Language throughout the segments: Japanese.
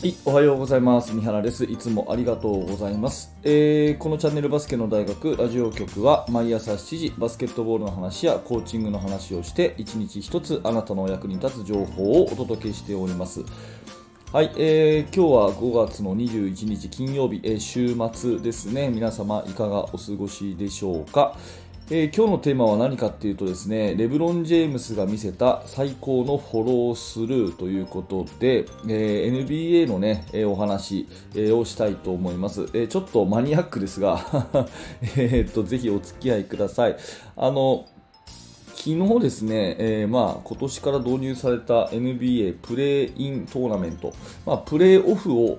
はい、おはようございます。三原です。いつもありがとうございます。えー、このチャンネルバスケの大学ラジオ局は毎朝7時バスケットボールの話やコーチングの話をして一日一つあなたのお役に立つ情報をお届けしております。はい、えー、今日は5月の21日金曜日、えー、週末ですね。皆様いかがお過ごしでしょうか？えー、今日のテーマは何かっていうとですね、レブロン・ジェームスが見せた最高のフォロースルーということで、えー、NBA のね、えー、お話、えをしたいと思います。えちょっとマニアックですが えっと、ぜひお付き合いください。あの、昨日ですね、えー、まあ今年から導入された NBA プレイイントーナメント、まあ、プレーオフを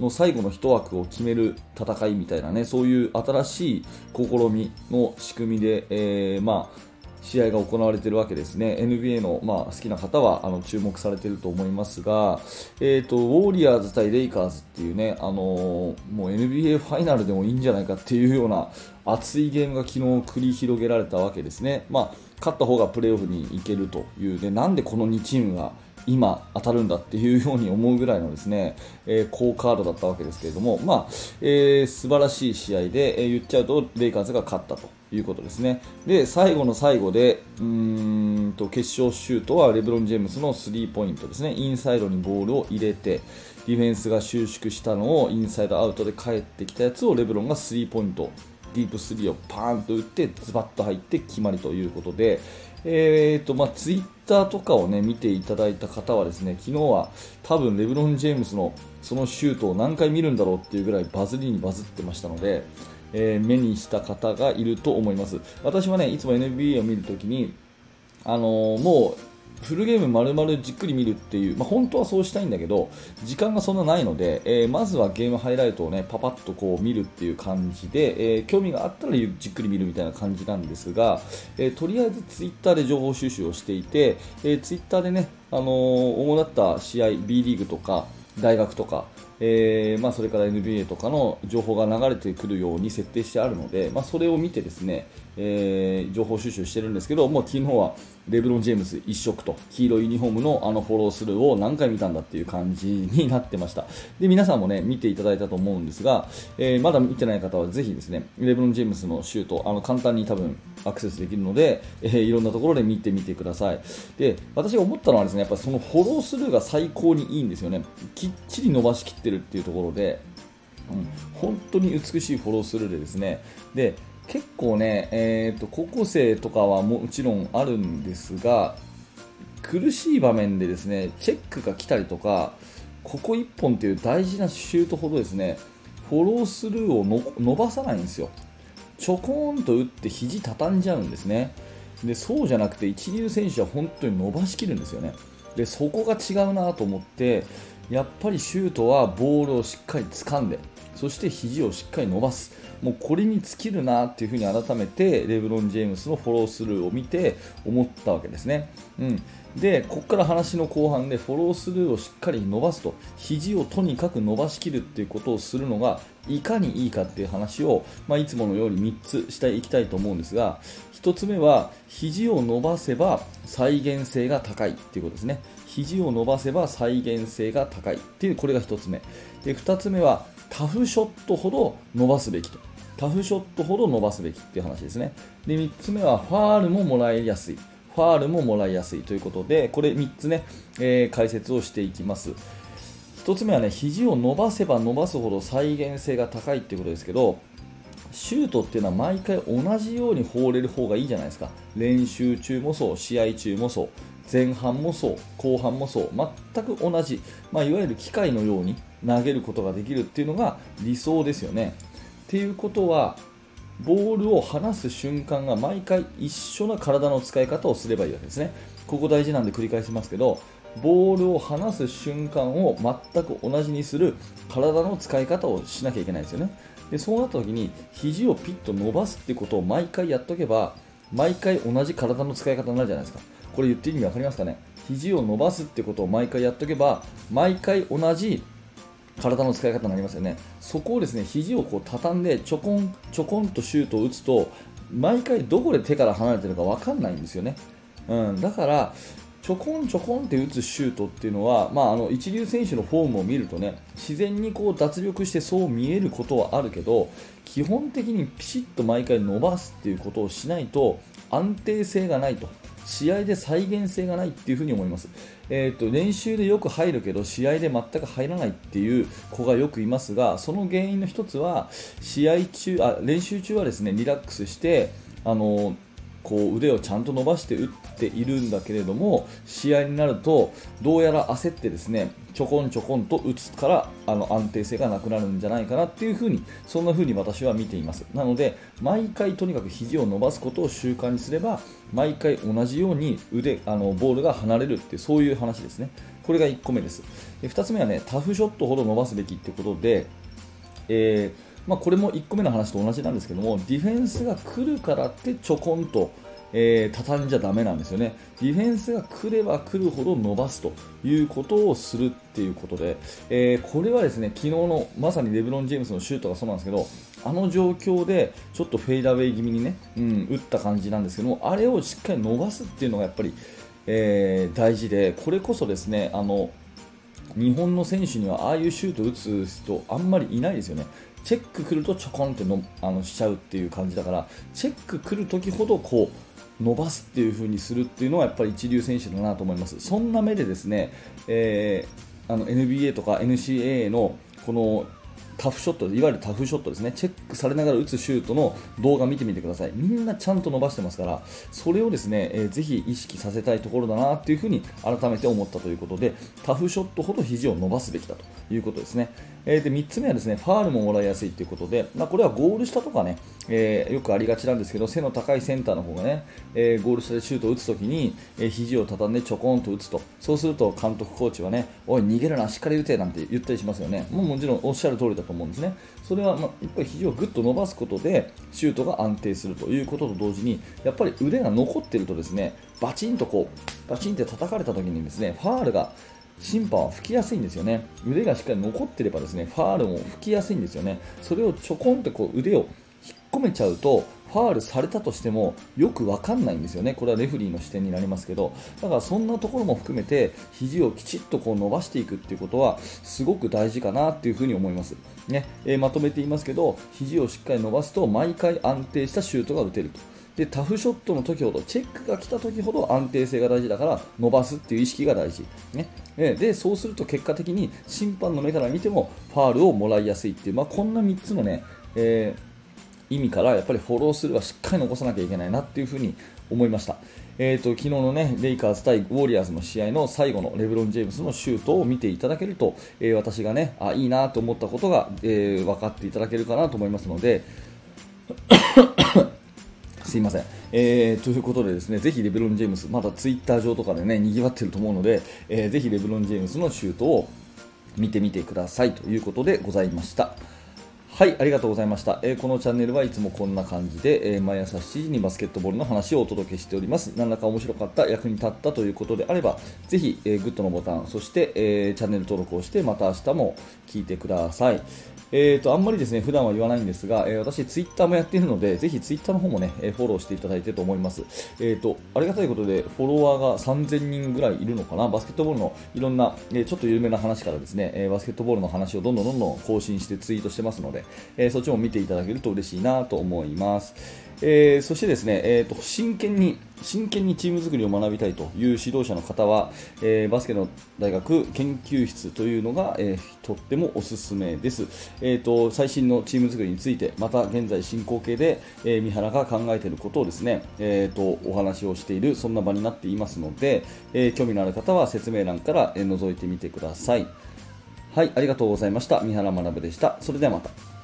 の最後の1枠を決める戦いみたいなね、そういう新しい試みの仕組みで、えー、まあ、試合が行われているわけですね。NBA の、まあ、好きな方はあの注目されていると思いますが、えーと、ウォーリアーズ対レイカーズっていうね、あのー、もう NBA ファイナルでもいいんじゃないかっていうような熱いゲームが昨日繰り広げられたわけですね。まあ、勝った方がプレーオフに行けるというで、なんでこの2チームが今当たるんだっていうように思うぐらいのですね、えー、好カードだったわけですけれども、まあえー、素晴らしい試合で、えー、言っちゃうとレイカーズが勝ったということですね。で、最後の最後で、うーんと決勝シュートはレブロン・ジェームスのスリーポイントですね。インサイドにボールを入れて、ディフェンスが収縮したのをインサイドアウトで帰ってきたやつをレブロンがスリーポイント、ディープスリーをパーンと打ってズバッと入って決まりということで、えーとまあ、ツイッターとかを、ね、見ていただいた方はですね昨日は多分レブロン・ジェームスのそのシュートを何回見るんだろうっていうぐらいバズりにバズってましたので、えー、目にした方がいると思います。私はねいつも NBA を見るときにあのー、もうフルゲーム丸々じっくり見るっていう、まあ、本当はそうしたいんだけど時間がそんなないので、えー、まずはゲームハイライトをねパパッとこう見るっていう感じで、えー、興味があったらじっくり見るみたいな感じなんですが、えー、とりあえずツイッターで情報収集をしていて、えツイッターでね、あの主だった試合 B リーグとか大学とか、えーまあ、それから NBA とかの情報が流れてくるように設定してあるので、まあ、それを見てですね、えー、情報収集してるんですけど、もう昨日はレブロン・ジェームズ一色と黄色いユニフォームのあのフォロースルーを何回見たんだっていう感じになってました。で皆さんもね見ていただいたと思うんですが、えー、まだ見てない方はぜひですねレブロン・ジェームズのシュートあの簡単に多分アクセスできるので、えー、いろんなところで見てみてください。で私が思ったのはですねやっぱそのフォロースルーが最高にいいんですよね。きっちり伸ばしきってるっていうところでうん、本当に美しいフォロースルーでですね。で結構ね、えーと、高校生とかはもちろんあるんですが苦しい場面でですねチェックが来たりとかここ1本という大事なシュートほどですねフォロースルーを伸ばさないんですよ。ちょこんと打って肘畳んじゃうんですね。でそうじゃなくて一流選手は本当に伸ばしきるんですよね。でそこが違うなと思ってやっぱりシュートはボールをしっかり掴んでそして肘をしっかり伸ばす。もうこれに尽きるなっていうふうに改めてレブロン・ジェームスのフォロースルーを見て思ったわけですね。うん、でここから話の後半でフォロースルーをしっかり伸ばすと。肘をとにかく伸ばしきるっていうことをするのがいかにいいかっていう話を、まあ、いつものように3つしていきたいと思うんですが1つ目は肘を伸ばせば再現性が高いっていうことですね。肘を伸ばせば再現性が高いっていうこれが1つ目。で2つ目はタフショットほど伸ばすべきと。タフショットほど伸ばすべきっていう話ですね。で3つ目はファールももらいやすい。ファールももらいやすいということでこれ3つね、えー、解説をしていきます。1つ目はね肘を伸ばせば伸ばすほど再現性が高いっていうことですけどシュートっていうのは毎回同じように放れる方がいいじゃないですか練習中もそう試合中もそう前半もそう後半もそう全く同じ、まあ、いわゆる機械のように投げることができるっていうのが理想ですよね。っていうことはボールを離す瞬間が毎回一緒な体の使い方をすればいいわけですね。ここ大事なんで繰り返しますけどボールを離す瞬間を全く同じにする体の使い方をしなきゃいけないですよね。でそうなった時に肘をピッと伸ばすってことを毎回やっとけば毎回同じ体の使い方になるじゃないですか。これ言ってる意味分かりますかね。肘を伸ばすってことを毎回やっとけば毎回同じ体の使い方になりますよね。そこをですね肘をこう畳んでちょこんちょこんとシュートを打つと毎回どこで手から離れてるか分かんないんですよね、うん、だからちょこんちょこんって打つシュートっていうのは、まあ、あの一流選手のフォームを見るとね自然にこう脱力してそう見えることはあるけど基本的にピシッと毎回伸ばすっていうことをしないと安定性がないと試合で再現性がないっていうふに思います、えーと、練習でよく入るけど試合で全く入らないっていう子がよくいますがその原因の一つは試合中あ練習中はですねリラックスしてあのこう腕をちゃんと伸ばして打っているんだけれども試合になるとどうやら焦ってですねちょこんちょこんと打つからあの安定性がなくなるんじゃないかなっていう風にそんな風に私は見ています。なので毎回とにかく肘を伸ばすことを習慣にすれば毎回同じように腕あのボールが離れるってうそういう話ですね。これが1個目です。で2つ目はねタフショットほど伸ばすべきってことで、えーまあ、これも1個目の話と同じなんですけどもディフェンスが来るからってちょこんと、えー、畳んじゃだめなんですよねディフェンスが来れば来るほど伸ばすということをするっていうことで、えー、これはですね昨日のまさにレブロン・ジェームスのシュートがそうなんですけどあの状況でちょっとフェイダーウェイ気味にね、うん、打った感じなんですけどもあれをしっかり伸ばすっていうのがやっぱり、えー、大事でこれこそですねあの日本の選手にはああいうシュートを打つ人あんまりいないですよね。チェック来るとちょこんってのあのしちゃうっていう感じだからチェック来る時ほどこう伸ばすっていう風にするっていうのはやっぱり一流選手だなと思います。そんな目でですね、えー、あの NBA とか NCAA のこのタフショット、いわゆるタフショットですね、チェックされながら打つシュートの動画見てみてください。みんなちゃんと伸ばしてますから、それをですね、えー、ぜひ意識させたいところだなっていうふうに改めて思ったということで、タフショットほど肘を伸ばすべきだということですね。えー、で3つ目はですね、ファールももらいやすいということで、まあ、これはゴール下とかね、えー、よくありがちなんですけど、背の高いセンターの方がね、えゴール下でシュートを打つときに、え、肘を畳んでちょこんと打つと、そうすると監督、コーチはね、おい、逃げるな、しっかり打てなんて言ったりしますよね。もうもちろんおっしゃる通りだとと思うんですね。それは、まあ、やっぱり肘をぐっと伸ばすことでシュートが安定するということと同時にやっぱり腕が残っているとですねバチンとこうバチンって叩かれた時にですねファールが審判は吹きやすいんですよね腕がしっかり残っていればですねファールも吹きやすいんですよねそれをちょこんとこう腕を引っ込めちゃうとファールされたとしてもよくわかんないんですよね、これはレフリーの視点になりますけど、だからそんなところも含めて肘をきちっとこう伸ばしていくっていうことはすごく大事かなっていうふに思います。ね。えー、まとめて言いますけど、肘をしっかり伸ばすと毎回安定したシュートが打てると。でタフショットの時ほどチェックが来た時ほど安定性が大事だから伸ばすっていう意識が大事、ね、でそうすると結果的に審判の目から見てもファールをもらいやすいっていう、まあ、こんな3つのね、えー意味からやっぱりフォロースルーはしっかり残さなきゃいけないなっていうふに思いました。えーと、昨日のねレイカーズ対ウォリアーズの試合の最後のレブロン・ジェームズのシュートを見ていただけると、えー、私がねあいいなと思ったことが、えー、分かっていただけるかなと思いますので。すいません、えー、ということでですねぜひレブロン・ジェームズまだツイッター上とかでね賑わっていると思うので、えー、ぜひレブロン・ジェームズのシュートを見てみてくださいということでございました。はい、ありがとうございました。えー、このチャンネルはいつもこんな感じで、えー、毎朝7時にバスケットボールの話をお届けしております。何らか面白かった、役に立ったということであれば、ぜひ、えー、グッドのボタン、そして、えチャンネル登録をして、また明日も聞いてください。えーと、あんまりですね普段は言わないんですが、えー、私、ツイッターもやっているので、ぜひツイッターの方もね、えフォローしていただいてと思います。えーと、ありがたいことで、フォロワーが3000人ぐらいいるのかな、バスケットボールのいろんな、えー、ちょっと有名な話からですね、えバスケットボールの話をどんどんどんどん更新してツイートしてますので、えそっちも見ていただけると嬉しいなと思います。えー、そしてですね、えーと、真剣に真剣にチーム作りを学びたいという指導者の方は、えー、バスケの大学研究室というのが、えー、とってもおすすめです、えーと、最新のチーム作りについてまた現在進行形で、え三原が考えていることをですね、えーと、お話をしているそんな場になっていますので、え興味のある方は説明欄から、え覗いてみてください。はいありがとうございました。三原学でした。それではまた。